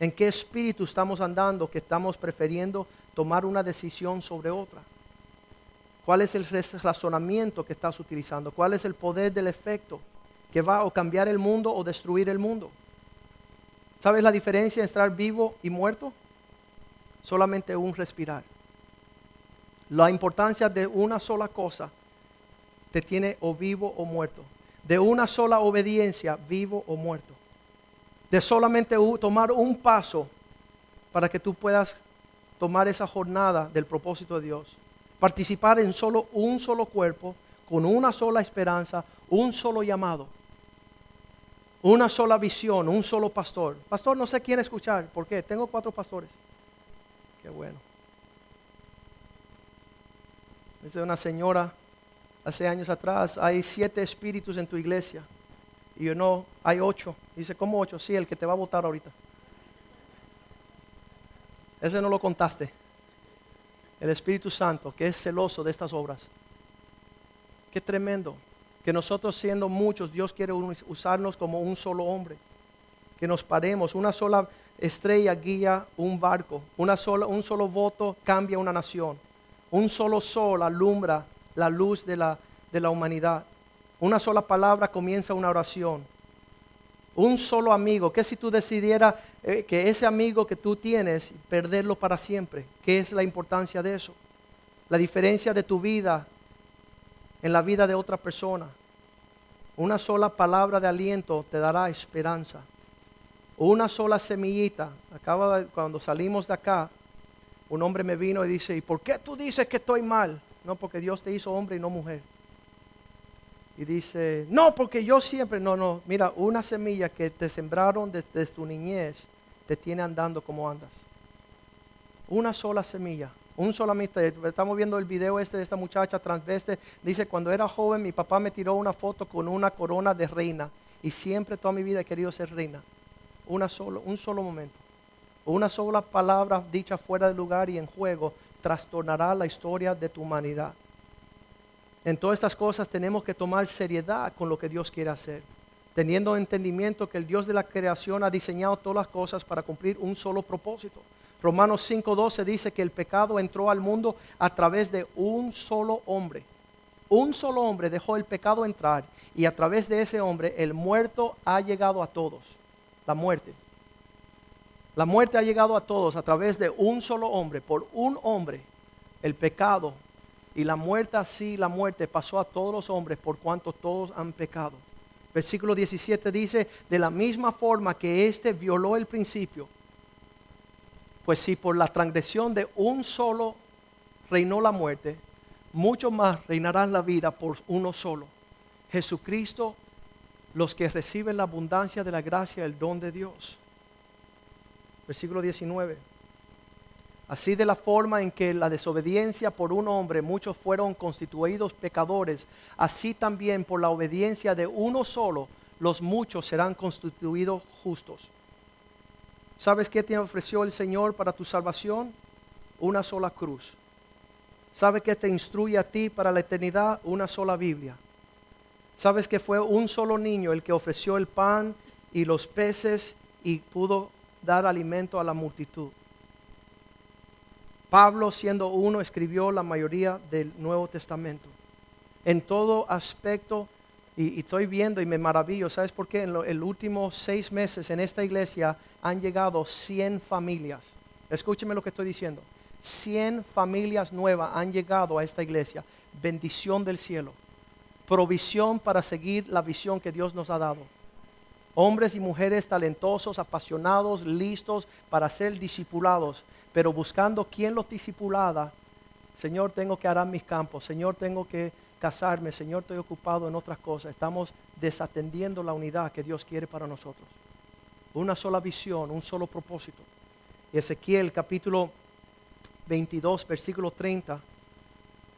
¿En qué espíritu estamos andando que estamos prefiriendo tomar una decisión sobre otra? ¿Cuál es el razonamiento que estás utilizando? ¿Cuál es el poder del efecto que va a cambiar el mundo o destruir el mundo? ¿Sabes la diferencia entre estar vivo y muerto? Solamente un respirar. La importancia de una sola cosa te tiene o vivo o muerto. De una sola obediencia, vivo o muerto. De solamente tomar un paso para que tú puedas tomar esa jornada del propósito de Dios. Participar en solo un solo cuerpo, con una sola esperanza, un solo llamado una sola visión, un solo pastor. Pastor, no sé quién escuchar. ¿Por qué? Tengo cuatro pastores. Qué bueno. Dice una señora hace años atrás, hay siete espíritus en tu iglesia. Y yo no, hay ocho. Dice, ¿cómo ocho? Sí, el que te va a votar ahorita. Ese no lo contaste. El Espíritu Santo, que es celoso de estas obras. Qué tremendo que nosotros siendo muchos, Dios quiere usarnos como un solo hombre. Que nos paremos, una sola estrella guía un barco, una sola, un solo voto cambia una nación, un solo sol alumbra la luz de la, de la humanidad, una sola palabra comienza una oración, un solo amigo, que si tú decidieras eh, que ese amigo que tú tienes, perderlo para siempre, ¿qué es la importancia de eso? La diferencia de tu vida en la vida de otra persona. Una sola palabra de aliento te dará esperanza. Una sola semillita. Acaba cuando salimos de acá, un hombre me vino y dice, ¿y por qué tú dices que estoy mal? No, porque Dios te hizo hombre y no mujer. Y dice, no, porque yo siempre, no, no, mira, una semilla que te sembraron desde tu niñez te tiene andando como andas. Una sola semilla, un solamente, estamos viendo el video este de esta muchacha transveste, dice, cuando era joven mi papá me tiró una foto con una corona de reina y siempre toda mi vida he querido ser reina. Una solo, un solo momento. Una sola palabra dicha fuera de lugar y en juego trastornará la historia de tu humanidad. En todas estas cosas tenemos que tomar seriedad con lo que Dios quiere hacer, teniendo entendimiento que el Dios de la creación ha diseñado todas las cosas para cumplir un solo propósito. Romanos 5:12 dice que el pecado entró al mundo a través de un solo hombre. Un solo hombre dejó el pecado entrar y a través de ese hombre el muerto ha llegado a todos. La muerte. La muerte ha llegado a todos a través de un solo hombre, por un hombre. El pecado y la muerte así, la muerte pasó a todos los hombres por cuanto todos han pecado. Versículo 17 dice, de la misma forma que éste violó el principio, pues si por la transgresión de un solo reinó la muerte, mucho más reinará la vida por uno solo. Jesucristo, los que reciben la abundancia de la gracia, el don de Dios. Versículo 19. Así de la forma en que la desobediencia por un hombre muchos fueron constituidos pecadores, así también por la obediencia de uno solo los muchos serán constituidos justos. ¿Sabes qué te ofreció el Señor para tu salvación? Una sola cruz. ¿Sabes qué te instruye a ti para la eternidad? Una sola Biblia. ¿Sabes que fue un solo niño el que ofreció el pan y los peces y pudo dar alimento a la multitud? Pablo, siendo uno, escribió la mayoría del Nuevo Testamento. En todo aspecto y, estoy viendo y me maravillo, ¿sabes por qué? En los últimos seis meses en esta iglesia han llegado 100 familias. Escúcheme lo que estoy diciendo. 100 familias nuevas han llegado a esta iglesia. Bendición del cielo. Provisión para seguir la visión que Dios nos ha dado. Hombres y mujeres talentosos, apasionados, listos para ser discipulados, pero buscando quién los discipulada. Señor, tengo que arar mis campos. Señor, tengo que casarme, Señor, estoy ocupado en otras cosas. Estamos desatendiendo la unidad que Dios quiere para nosotros. Una sola visión, un solo propósito. Ezequiel capítulo 22, versículo 30,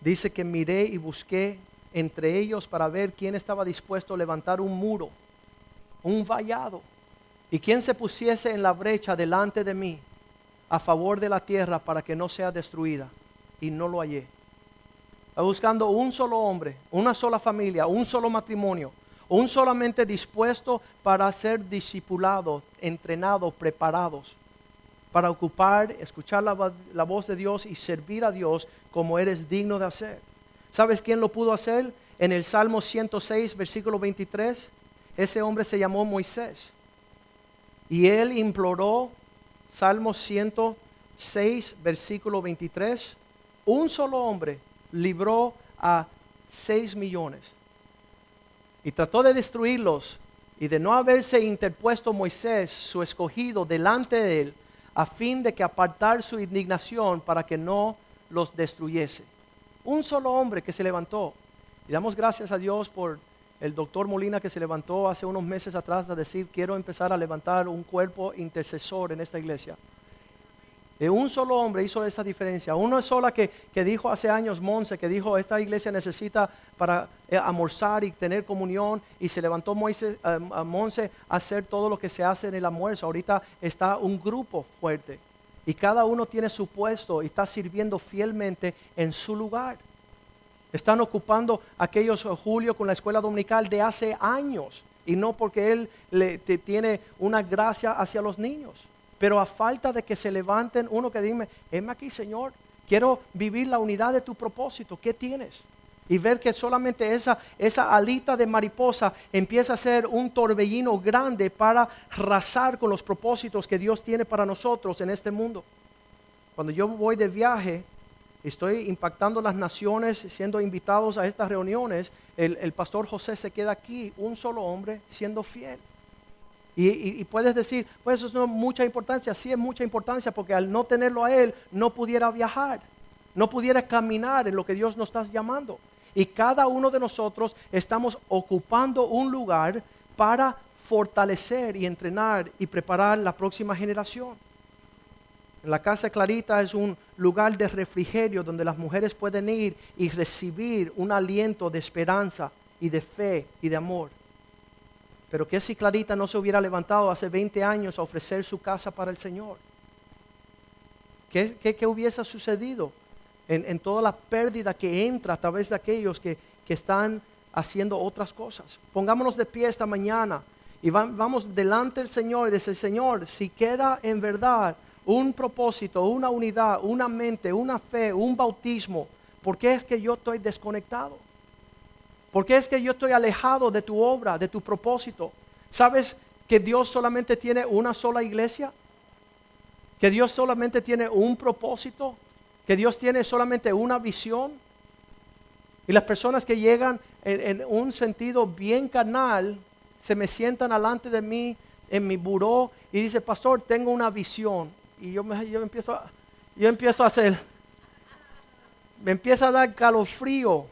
dice que miré y busqué entre ellos para ver quién estaba dispuesto a levantar un muro, un vallado, y quién se pusiese en la brecha delante de mí a favor de la tierra para que no sea destruida. Y no lo hallé buscando un solo hombre, una sola familia, un solo matrimonio, un solamente dispuesto para ser discipulados, entrenados, preparados, para ocupar, escuchar la, la voz de Dios y servir a Dios como eres digno de hacer. ¿Sabes quién lo pudo hacer? En el Salmo 106, versículo 23, ese hombre se llamó Moisés. Y él imploró, Salmo 106, versículo 23, un solo hombre libró a seis millones. Y trató de destruirlos y de no haberse interpuesto Moisés, su escogido, delante de él, a fin de que apartar su indignación para que no los destruyese. Un solo hombre que se levantó. Y damos gracias a Dios por el doctor Molina que se levantó hace unos meses atrás a decir, quiero empezar a levantar un cuerpo intercesor en esta iglesia un solo hombre hizo esa diferencia. Uno sola que, que dijo hace años, Monse, que dijo, esta iglesia necesita para eh, almorzar y tener comunión. Y se levantó Moisés, eh, Monse a hacer todo lo que se hace en el almuerzo. Ahorita está un grupo fuerte. Y cada uno tiene su puesto y está sirviendo fielmente en su lugar. Están ocupando aquellos eh, Julio con la escuela dominical de hace años. Y no porque él le, tiene una gracia hacia los niños. Pero a falta de que se levanten uno que dime, heme aquí Señor, quiero vivir la unidad de tu propósito, ¿qué tienes? Y ver que solamente esa, esa alita de mariposa empieza a ser un torbellino grande para arrasar con los propósitos que Dios tiene para nosotros en este mundo. Cuando yo voy de viaje, estoy impactando las naciones, siendo invitados a estas reuniones, el, pastor José se queda aquí, un solo hombre, siendo fiel. Y, puedes decir, pues eso no es mucha importancia. Sí es mucha importancia porque al no tenerlo a Él no pudiera viajar, no pudiera caminar en lo que Dios nos está llamando. Y cada uno de nosotros estamos ocupando un lugar para fortalecer y entrenar y preparar la próxima generación. La casa Clarita es un lugar de refrigerio donde las mujeres pueden ir y recibir un aliento de esperanza y de fe y de amor. Pero que si Clarita no se hubiera levantado hace 20 años a ofrecer su casa para el Señor? ¿Qué, qué, hubiese sucedido en, en, toda la pérdida que entra a través de aquellos que, que están haciendo otras cosas? Pongámonos de pie esta mañana y vamos delante del Señor y decir, Señor, si queda en verdad un propósito, una unidad, una mente, una fe, un bautismo, ¿por qué es que yo estoy desconectado? ¿Por qué es que yo estoy alejado de tu obra, de tu propósito? ¿Sabes que Dios solamente tiene una sola iglesia? ¿Que Dios solamente tiene un propósito? ¿Que Dios tiene solamente una visión? Y las personas que llegan en, un sentido bien carnal, se me sientan delante de mí en mi buró y dice, pastor, tengo una visión y yo, me, yo, empiezo, a, yo empiezo a hacer, me empieza a dar calofrío.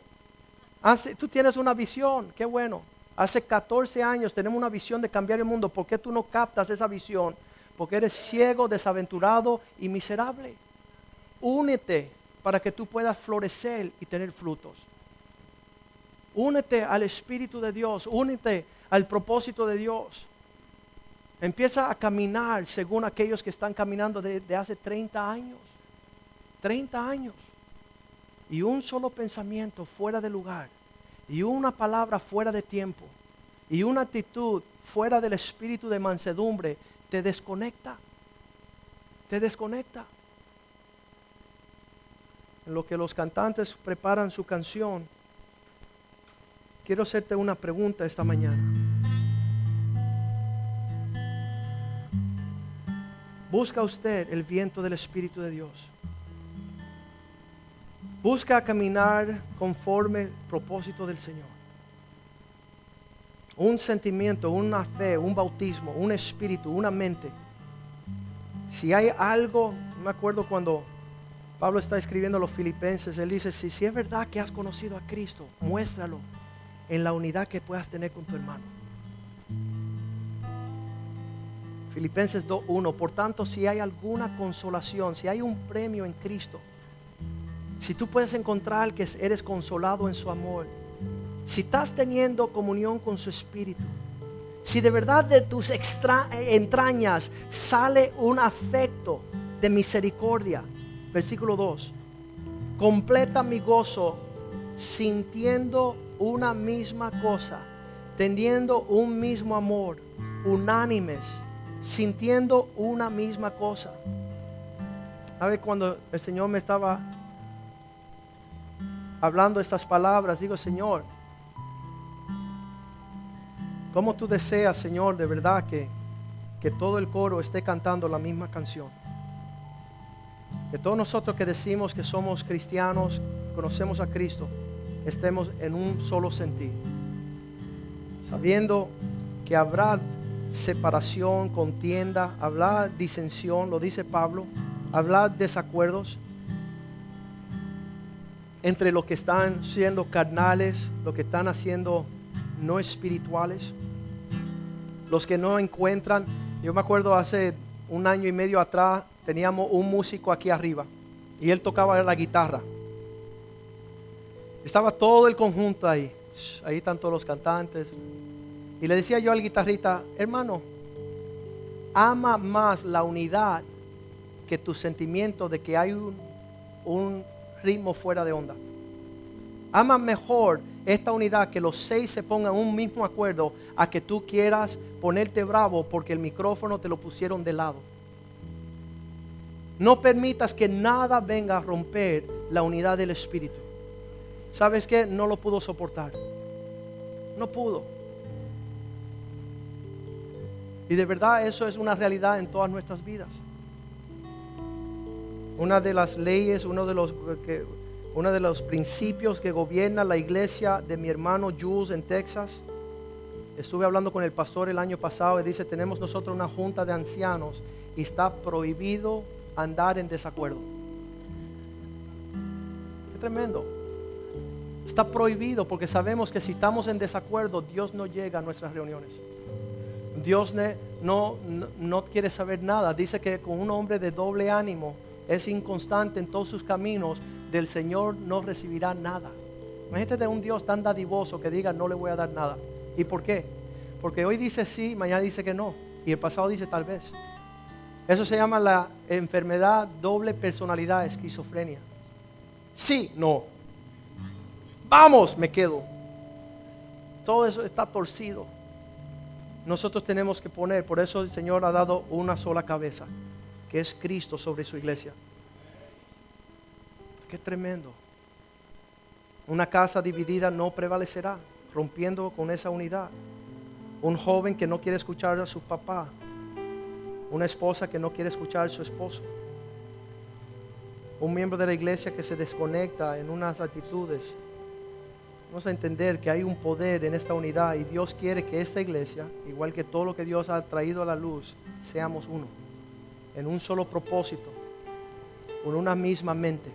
Hace, tú tienes una visión, qué bueno. Hace 14 años tenemos una visión de cambiar el mundo. ¿Por qué tú no captas esa visión? Porque eres ciego, desaventurado y miserable. Únete para que tú puedas florecer y tener frutos. Únete al Espíritu de Dios, únete al propósito de Dios. Empieza a caminar según aquellos que están caminando desde hace 30 años. 30 años. Y un solo pensamiento fuera de lugar. Y una palabra fuera de tiempo. Y una actitud fuera del espíritu de mansedumbre te desconecta. Te desconecta. En lo que los cantantes preparan su canción, quiero hacerte una pregunta esta mañana. Busca usted el viento del Espíritu de Dios. Busca caminar conforme el propósito del Señor. Un sentimiento, una fe, un bautismo, un espíritu, una mente. Si hay algo, me acuerdo cuando Pablo está escribiendo a los filipenses, él dice, si, si es verdad que has conocido a Cristo, muéstralo en la unidad que puedas tener con tu hermano. Filipenses 2.1, por tanto, si hay alguna consolación, si hay un premio en Cristo, si tú puedes encontrar que eres consolado en su amor, si estás teniendo comunión con su espíritu, si de verdad de tus entrañas sale un afecto de misericordia, versículo 2, completa mi gozo sintiendo una misma cosa, teniendo un mismo amor, unánimes sintiendo una misma cosa. A ver, cuando el Señor me estaba hablando estas palabras, digo, Señor, ¿cómo tú deseas, Señor, de verdad que, que todo el coro esté cantando la misma canción? Que todos nosotros que decimos que somos cristianos, conocemos a Cristo, estemos en un solo sentido, sabiendo que habrá separación, contienda, hablar disensión, lo dice Pablo, hablar desacuerdos entre los que están siendo carnales, los que están haciendo no espirituales, los que no encuentran. Yo me acuerdo hace un año y medio atrás teníamos un músico aquí arriba y él tocaba la guitarra. Estaba todo el conjunto ahí. Ahí están todos los cantantes, y le decía yo al guitarrista, hermano, ama más la unidad que tu sentimiento de que hay un, ritmo fuera de onda. Ama mejor esta unidad que los seis se pongan un mismo acuerdo a que tú quieras ponerte bravo porque el micrófono te lo pusieron de lado. No permitas que nada venga a romper la unidad del Espíritu. ¿Sabes qué? No lo pudo soportar. No pudo. Y de verdad eso es una realidad en todas nuestras vidas. Una de las leyes, uno de los, que, uno de los principios que gobierna la iglesia de mi hermano Jules en Texas. Estuve hablando con el pastor el año pasado y dice, tenemos nosotros una junta de ancianos y está prohibido andar en desacuerdo. Qué tremendo. Está prohibido porque sabemos que si estamos en desacuerdo, Dios no llega a nuestras reuniones. Dios no, no, no quiere saber nada. Dice que con un hombre de doble ánimo es inconstante en todos sus caminos, del Señor no recibirá nada. Imagínate de un Dios tan dadivoso que diga no le voy a dar nada. ¿Y por qué? Porque hoy dice sí, mañana dice que no. Y el pasado dice tal vez. Eso se llama la enfermedad doble personalidad, esquizofrenia. Sí, no. Vamos, me quedo. Todo eso está torcido. Nosotros tenemos que poner, por eso el Señor ha dado una sola cabeza, que es Cristo sobre su iglesia. Qué tremendo. Una casa dividida no prevalecerá, rompiendo con esa unidad. Un joven que no quiere escuchar a su papá. Una esposa que no quiere escuchar a su esposo. Un miembro de la iglesia que se desconecta en unas actitudes. Vamos a entender que hay un poder en esta unidad y Dios quiere que esta iglesia, igual que todo lo que Dios ha traído a la luz, seamos uno, en un solo propósito, con una misma mente,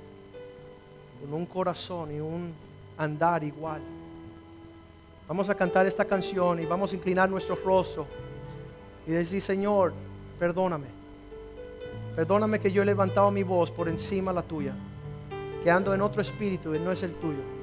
con un corazón y un andar igual. Vamos a cantar esta canción y vamos a inclinar nuestro rostro y decir, Señor, perdóname. Perdóname que yo he levantado mi voz por encima de la tuya, que ando en otro espíritu y no es el tuyo.